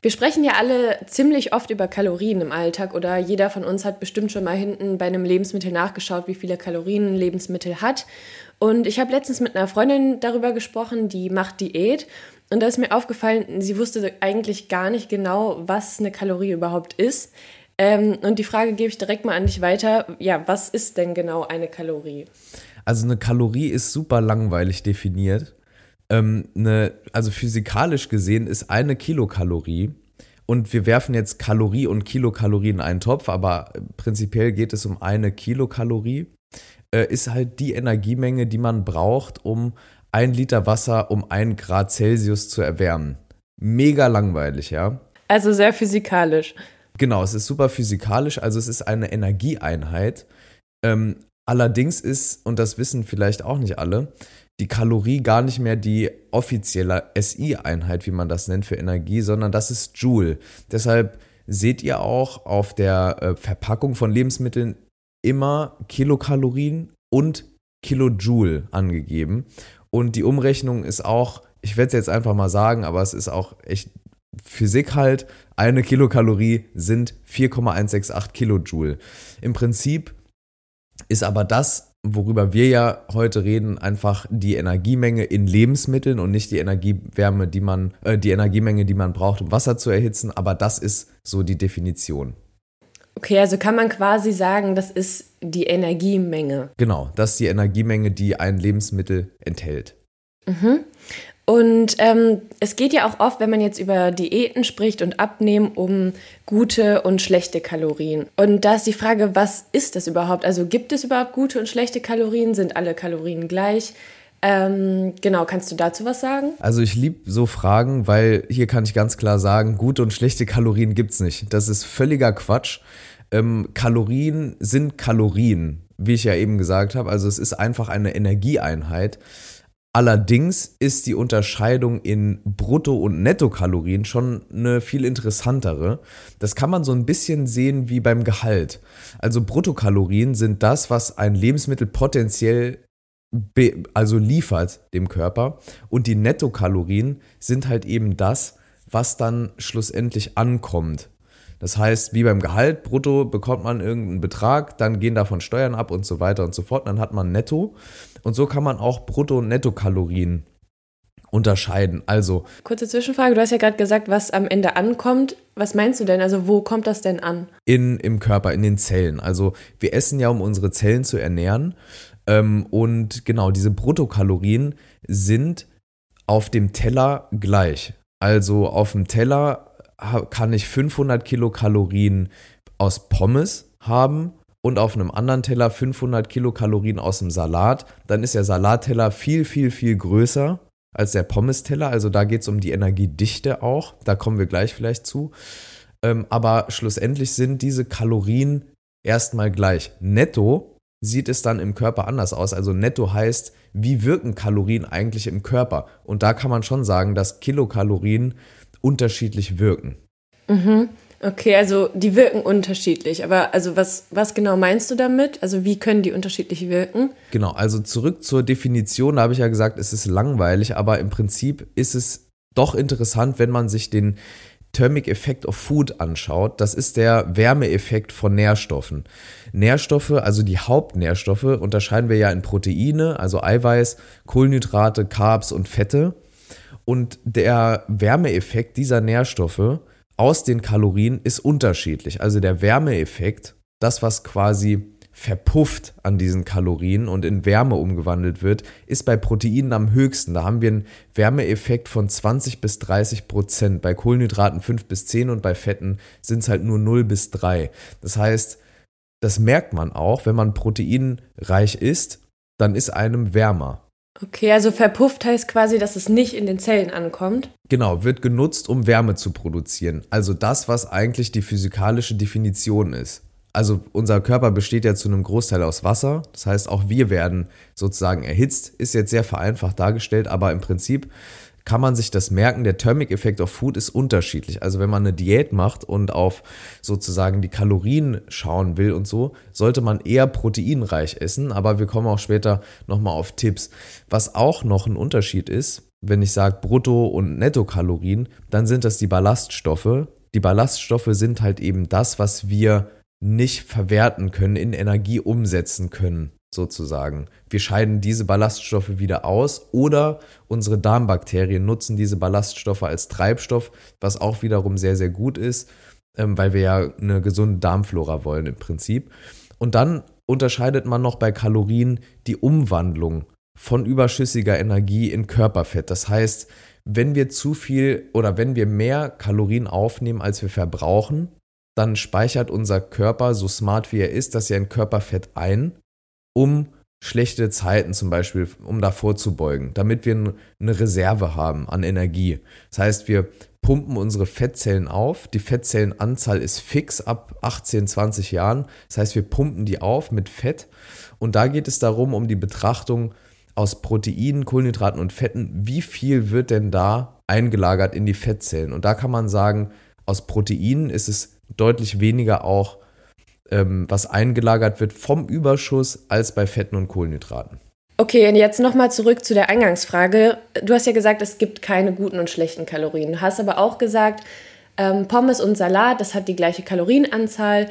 Wir sprechen ja alle ziemlich oft über Kalorien im Alltag oder jeder von uns hat bestimmt schon mal hinten bei einem Lebensmittel nachgeschaut, wie viele Kalorien ein Lebensmittel hat. Und ich habe letztens mit einer Freundin darüber gesprochen, die macht Diät. Und da ist mir aufgefallen, sie wusste eigentlich gar nicht genau, was eine Kalorie überhaupt ist. Ähm, und die Frage gebe ich direkt mal an dich weiter. Ja, was ist denn genau eine Kalorie? Also eine Kalorie ist super langweilig definiert ähm, eine, also physikalisch gesehen ist eine Kilokalorie und wir werfen jetzt Kalorie und Kilokalorie in einen Topf, aber prinzipiell geht es um eine Kilokalorie, äh, ist halt die Energiemenge, die man braucht, um ein Liter Wasser um ein Grad Celsius zu erwärmen. Mega langweilig, ja. Also sehr physikalisch. Genau, es ist super physikalisch, also es ist eine Energieeinheit. Ähm, allerdings ist, und das wissen vielleicht auch nicht alle, die Kalorie gar nicht mehr die offizielle SI-Einheit, wie man das nennt, für Energie, sondern das ist Joule. Deshalb seht ihr auch auf der äh, Verpackung von Lebensmitteln immer Kilokalorien und Kilojoule angegeben. Und die Umrechnung ist auch, ich werde es jetzt einfach mal sagen, aber es ist auch echt Physik halt. Eine Kilokalorie sind 4,168 Kilojoule. Im Prinzip ist aber das worüber wir ja heute reden, einfach die Energiemenge in Lebensmitteln und nicht die Energiewärme, die man, äh, die Energiemenge, die man braucht, um Wasser zu erhitzen. Aber das ist so die Definition. Okay, also kann man quasi sagen, das ist die Energiemenge. Genau, das ist die Energiemenge, die ein Lebensmittel enthält. Mhm. Und ähm, es geht ja auch oft, wenn man jetzt über Diäten spricht und Abnehmen, um gute und schlechte Kalorien. Und da ist die Frage, was ist das überhaupt? Also gibt es überhaupt gute und schlechte Kalorien? Sind alle Kalorien gleich? Ähm, genau, kannst du dazu was sagen? Also ich liebe so Fragen, weil hier kann ich ganz klar sagen, gute und schlechte Kalorien gibt es nicht. Das ist völliger Quatsch. Ähm, Kalorien sind Kalorien, wie ich ja eben gesagt habe. Also es ist einfach eine Energieeinheit. Allerdings ist die Unterscheidung in Brutto- und Nettokalorien schon eine viel interessantere. Das kann man so ein bisschen sehen wie beim Gehalt. Also Bruttokalorien sind das, was ein Lebensmittel potenziell also liefert dem Körper und die Nettokalorien sind halt eben das, was dann schlussendlich ankommt. Das heißt, wie beim Gehalt, brutto bekommt man irgendeinen Betrag, dann gehen davon Steuern ab und so weiter und so fort. Dann hat man netto. Und so kann man auch Brutto- und Nettokalorien unterscheiden. Also. Kurze Zwischenfrage, du hast ja gerade gesagt, was am Ende ankommt. Was meinst du denn? Also wo kommt das denn an? In, Im Körper, in den Zellen. Also wir essen ja, um unsere Zellen zu ernähren. Ähm, und genau, diese Bruttokalorien sind auf dem Teller gleich. Also auf dem Teller kann ich 500 Kilokalorien aus Pommes haben und auf einem anderen Teller 500 Kilokalorien aus dem Salat, dann ist der Salatteller viel, viel, viel größer als der Pommes-Teller. Also da geht es um die Energiedichte auch. Da kommen wir gleich vielleicht zu. Ähm, aber schlussendlich sind diese Kalorien erstmal gleich. Netto sieht es dann im Körper anders aus. Also netto heißt, wie wirken Kalorien eigentlich im Körper? Und da kann man schon sagen, dass Kilokalorien unterschiedlich wirken. Mhm. Okay, also die wirken unterschiedlich. Aber also was, was genau meinst du damit? Also wie können die unterschiedlich wirken? Genau, also zurück zur Definition, da habe ich ja gesagt, es ist langweilig, aber im Prinzip ist es doch interessant, wenn man sich den Thermic Effect of Food anschaut. Das ist der Wärmeeffekt von Nährstoffen. Nährstoffe, also die Hauptnährstoffe, unterscheiden wir ja in Proteine, also Eiweiß, Kohlenhydrate, Carbs und Fette. Und der Wärmeeffekt dieser Nährstoffe aus den Kalorien ist unterschiedlich. Also der Wärmeeffekt, das, was quasi verpufft an diesen Kalorien und in Wärme umgewandelt wird, ist bei Proteinen am höchsten. Da haben wir einen Wärmeeffekt von 20 bis 30 Prozent. Bei Kohlenhydraten 5 bis 10 und bei Fetten sind es halt nur 0 bis 3. Das heißt, das merkt man auch, wenn man proteinreich isst, dann ist einem wärmer. Okay, also verpufft heißt quasi, dass es nicht in den Zellen ankommt. Genau, wird genutzt, um Wärme zu produzieren. Also das, was eigentlich die physikalische Definition ist. also unser Körper besteht ja zu einem Großteil aus Wasser. Das heißt, auch wir werden sozusagen erhitzt. Ist jetzt sehr vereinfacht dargestellt, aber im Prinzip kann man sich das merken, der Thermic Effect of Food ist unterschiedlich. Also wenn man eine Diät macht und auf sozusagen die Kalorien schauen will und so, sollte man eher proteinreich essen, aber wir kommen auch später nochmal auf Tipps. Was auch noch ein Unterschied ist, wenn ich sage Brutto- und Nettokalorien, dann sind das die Ballaststoffe. Die Ballaststoffe sind halt eben das, was wir nicht verwerten können, in Energie umsetzen können sozusagen. Wir scheiden diese Ballaststoffe wieder aus oder unsere Darmbakterien nutzen diese Ballaststoffe als Treibstoff, was auch wiederum sehr, sehr gut ist, ähm, weil wir ja eine gesunde Darmflora wollen im Prinzip. Und dann unterscheidet man noch bei Kalorien die Umwandlung von überschüssiger Energie in Körperfett. Das heißt, wenn wir zu viel oder wenn wir mehr Kalorien aufnehmen, als wir verbrauchen, dann speichert unser Körper, so smart wie er ist, das ja in Körperfett ein um schlechte Zeiten zum Beispiel, um da vorzubeugen, damit wir eine Reserve haben an Energie. Das heißt, wir pumpen unsere Fettzellen auf. Die Fettzellenanzahl ist fix ab 18, 20 Jahren. Das heißt, wir pumpen die auf mit Fett. Und da geht es darum, um die Betrachtung aus Proteinen, Kohlenhydraten und Fetten, wie viel wird denn da eingelagert in die Fettzellen? Und da kann man sagen, aus Proteinen ist es deutlich weniger auch ähm, was eingelagert wird vom Überschuss als bei Fetten und Kohlenhydraten. Okay, und jetzt nochmal zurück zu der Eingangsfrage. Du hast ja gesagt, es gibt keine guten und schlechten Kalorien. Du hast aber auch gesagt, ähm, Pommes und Salat, das hat die gleiche Kalorienanzahl,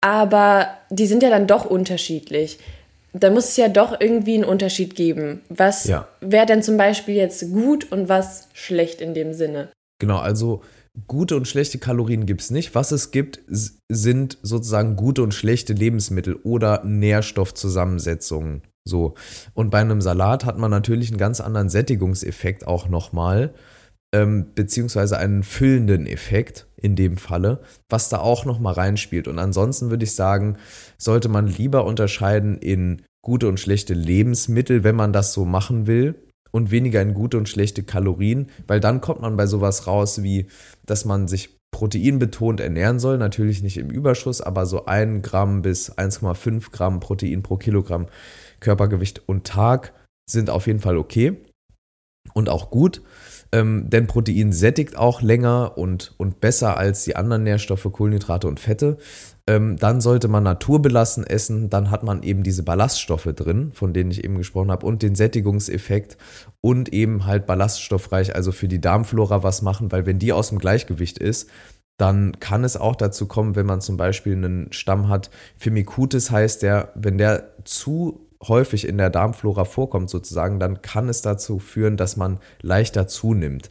aber die sind ja dann doch unterschiedlich. Da muss es ja doch irgendwie einen Unterschied geben. Was ja. wäre denn zum Beispiel jetzt gut und was schlecht in dem Sinne? Genau, also gute und schlechte Kalorien gibt es nicht. Was es gibt, sind sozusagen gute und schlechte Lebensmittel oder Nährstoffzusammensetzungen. So. Und bei einem Salat hat man natürlich einen ganz anderen Sättigungseffekt auch nochmal, ähm, beziehungsweise einen füllenden Effekt in dem Falle, was da auch nochmal reinspielt. Und ansonsten würde ich sagen, sollte man lieber unterscheiden in gute und schlechte Lebensmittel, wenn man das so machen will und weniger in gute und schlechte Kalorien, weil dann kommt man bei sowas raus wie, dass man sich proteinbetont ernähren soll, natürlich nicht im Überschuss, aber so 1 Gramm bis 1,5 Gramm Protein pro Kilogramm Körpergewicht und Tag sind auf jeden Fall okay und auch gut. Ähm, denn Protein sättigt auch länger und, und besser als die anderen Nährstoffe, Kohlenhydrate und Fette. Ähm, dann sollte man naturbelassen essen, dann hat man eben diese Ballaststoffe drin, von denen ich eben gesprochen habe, und den Sättigungseffekt und eben halt ballaststoffreich, also für die Darmflora was machen, weil wenn die aus dem Gleichgewicht ist, dann kann es auch dazu kommen, wenn man zum Beispiel einen Stamm hat, Firmicutes heißt der, wenn der zu häufig in der Darmflora vorkommt sozusagen, dann kann es dazu führen, dass man leichter zunimmt.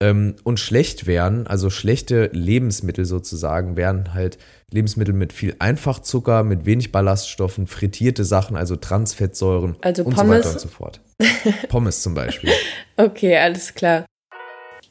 Ähm, und schlecht wären, also schlechte Lebensmittel sozusagen, wären halt Lebensmittel mit viel Einfachzucker, mit wenig Ballaststoffen, frittierte Sachen, also Transfettsäuren also und so weiter und so fort. Pommes zum Beispiel. Okay, alles klar.